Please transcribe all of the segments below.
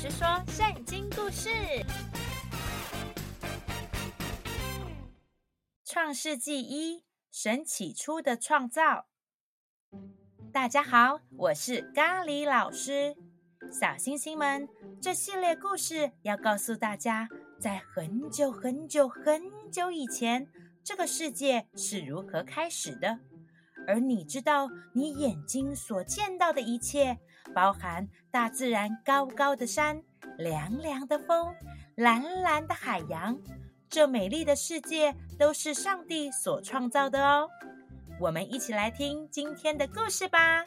师说圣经故事，《创世纪一：神起初的创造》。大家好，我是咖喱老师。小星星们，这系列故事要告诉大家，在很久很久很久以前，这个世界是如何开始的。而你知道，你眼睛所见到的一切，包含大自然高高的山、凉凉的风、蓝蓝的海洋，这美丽的世界都是上帝所创造的哦。我们一起来听今天的故事吧。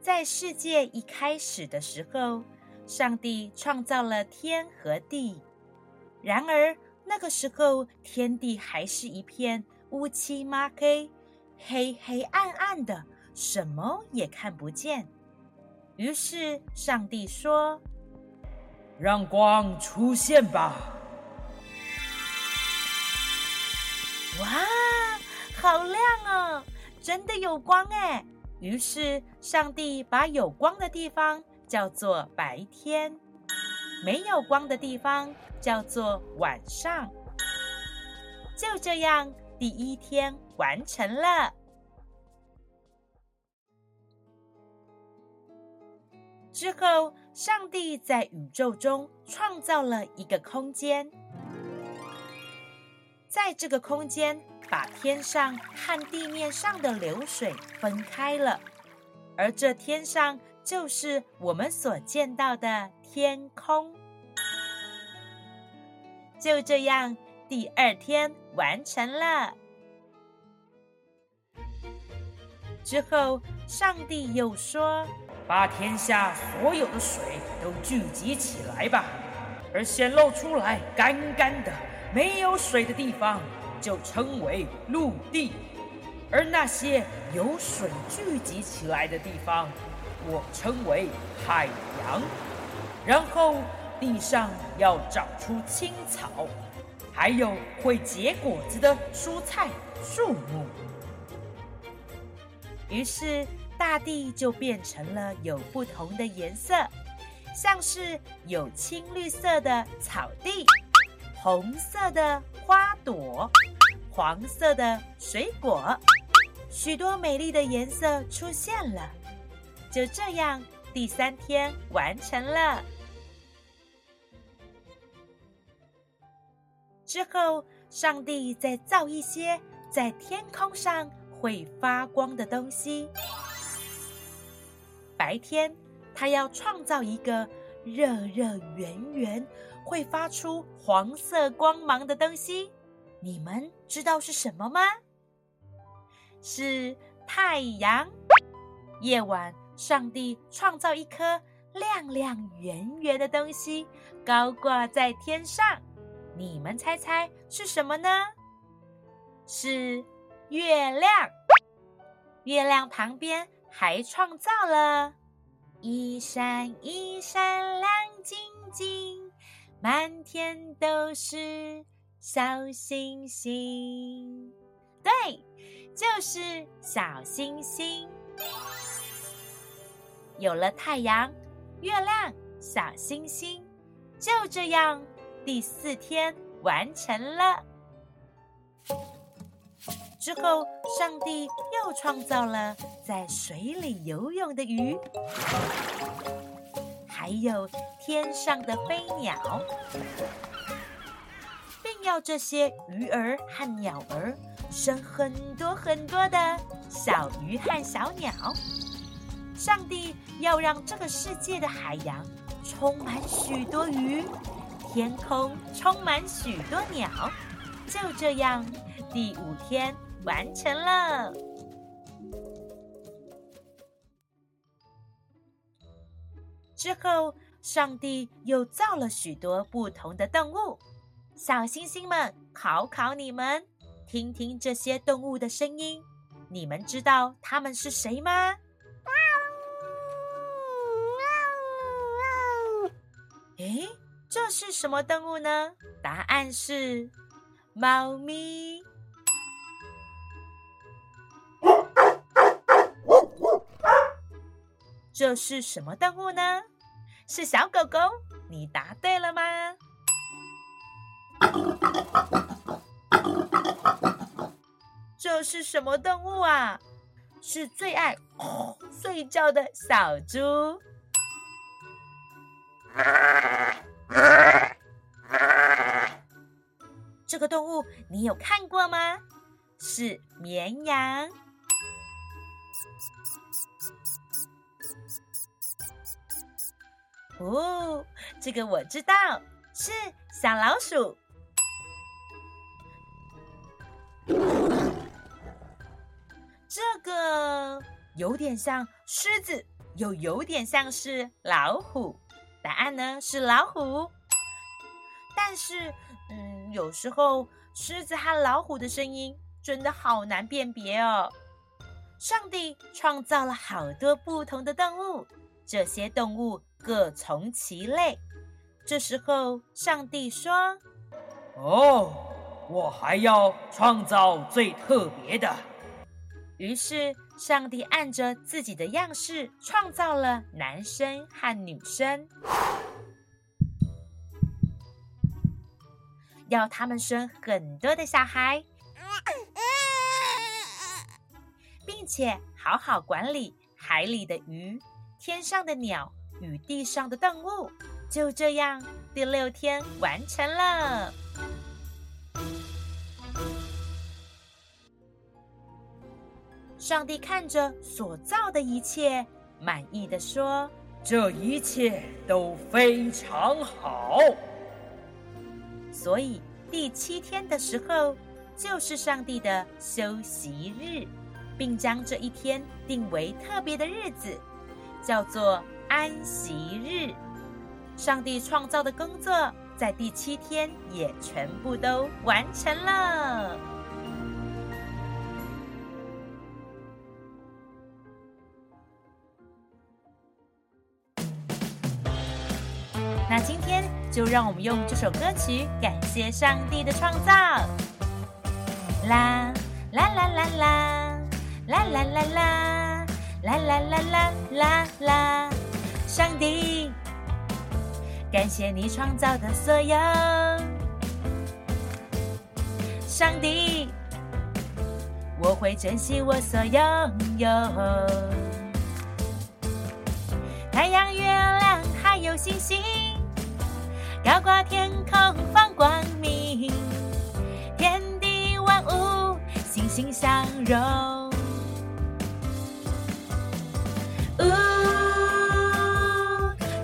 在世界一开始的时候，上帝创造了天和地，然而，那个时候，天地还是一片乌漆抹黑、黑黑暗暗的，什么也看不见。于是，上帝说：“让光出现吧！”哇，好亮哦，真的有光哎！于是，上帝把有光的地方叫做白天。没有光的地方叫做晚上。就这样，第一天完成了。之后，上帝在宇宙中创造了一个空间，在这个空间，把天上和地面上的流水分开了，而这天上就是我们所见到的。天空。就这样，第二天完成了。之后，上帝又说：“把天下所有的水都聚集起来吧，而显露出来干干的、没有水的地方，就称为陆地；而那些有水聚集起来的地方，我称为海洋。”然后地上要长出青草，还有会结果子的蔬菜树木。于是大地就变成了有不同的颜色，像是有青绿色的草地，红色的花朵，黄色的水果，许多美丽的颜色出现了。就这样，第三天完成了。之后，上帝再造一些在天空上会发光的东西。白天，他要创造一个热热圆圆、会发出黄色光芒的东西。你们知道是什么吗？是太阳。夜晚，上帝创造一颗亮亮圆圆的东西，高挂在天上。你们猜猜是什么呢？是月亮。月亮旁边还创造了一闪一闪亮晶晶，满天都是小星星。对，就是小星星。有了太阳、月亮、小星星，就这样。第四天完成了。之后，上帝又创造了在水里游泳的鱼，还有天上的飞鸟，并要这些鱼儿和鸟儿生很多很多的小鱼和小鸟。上帝要让这个世界的海洋充满许多鱼。天空充满许多鸟，就这样，第五天完成了。之后，上帝又造了许多不同的动物。小星星们，考考你们，听听这些动物的声音，你们知道它们是谁吗？诶这是什么动物呢？答案是猫咪。这是什么动物呢？是小狗狗，你答对了吗？这是什么动物啊？是最爱睡觉的小猪。这个动物你有看过吗？是绵羊。哦，这个我知道，是小老鼠。这个有点像狮子，又有点像是老虎。答案呢是老虎。但是，嗯，有时候狮子和老虎的声音真的好难辨别哦。上帝创造了好多不同的动物，这些动物。各从其类。这时候，上帝说：“哦，我还要创造最特别的。”于是，上帝按着自己的样式创造了男生和女生，要他们生很多的小孩，并且好好管理海里的鱼、天上的鸟。与地上的动物，就这样，第六天完成了。上帝看着所造的一切，满意地说：“这一切都非常好。”所以第七天的时候，就是上帝的休息日，并将这一天定为特别的日子，叫做。安息日，上帝创造的工作在第七天也全部都完成了。今天就让我们用这首歌曲感谢上帝的创造。啦啦啦啦啦啦啦啦啦啦啦啦啦啦啦。上帝，感谢你创造的所有。上帝，我会珍惜我所拥有。太阳、月亮还有星星，高挂天空放光明，天地万物欣欣向荣。呜。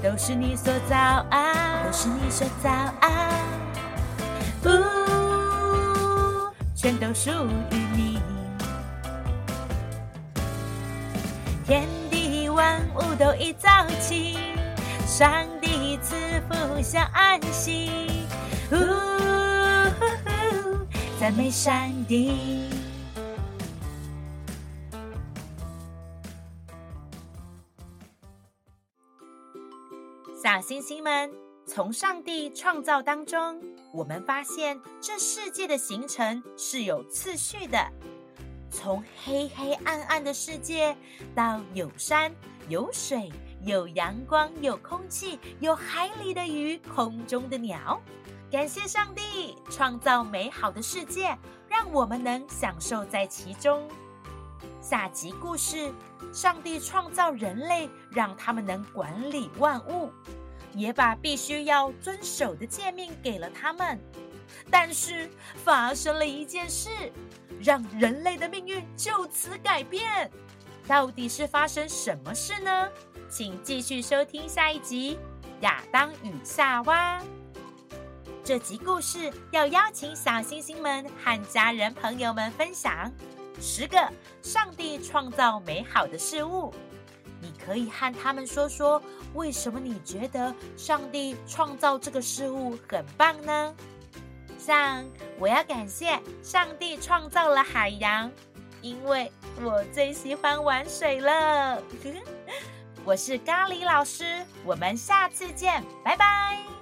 都是你所造啊，都是你所造啊，呜，全都属于你。天地万物都已造起，上赐福享安息，呜，赞美上帝。小星星们，从上帝创造当中，我们发现这世界的形成是有次序的。从黑黑暗暗的世界，到有山有水、有阳光、有空气、有海里的鱼、空中的鸟。感谢上帝创造美好的世界，让我们能享受在其中。下集故事：上帝创造人类，让他们能管理万物，也把必须要遵守的诫命给了他们。但是发生了一件事，让人类的命运就此改变。到底是发生什么事呢？请继续收听下一集《亚当与夏娃》。这集故事要邀请小星星们和家人朋友们分享。十个上帝创造美好的事物，你可以和他们说说，为什么你觉得上帝创造这个事物很棒呢？像我要感谢上帝创造了海洋，因为我最喜欢玩水了。我是咖喱老师，我们下次见，拜拜。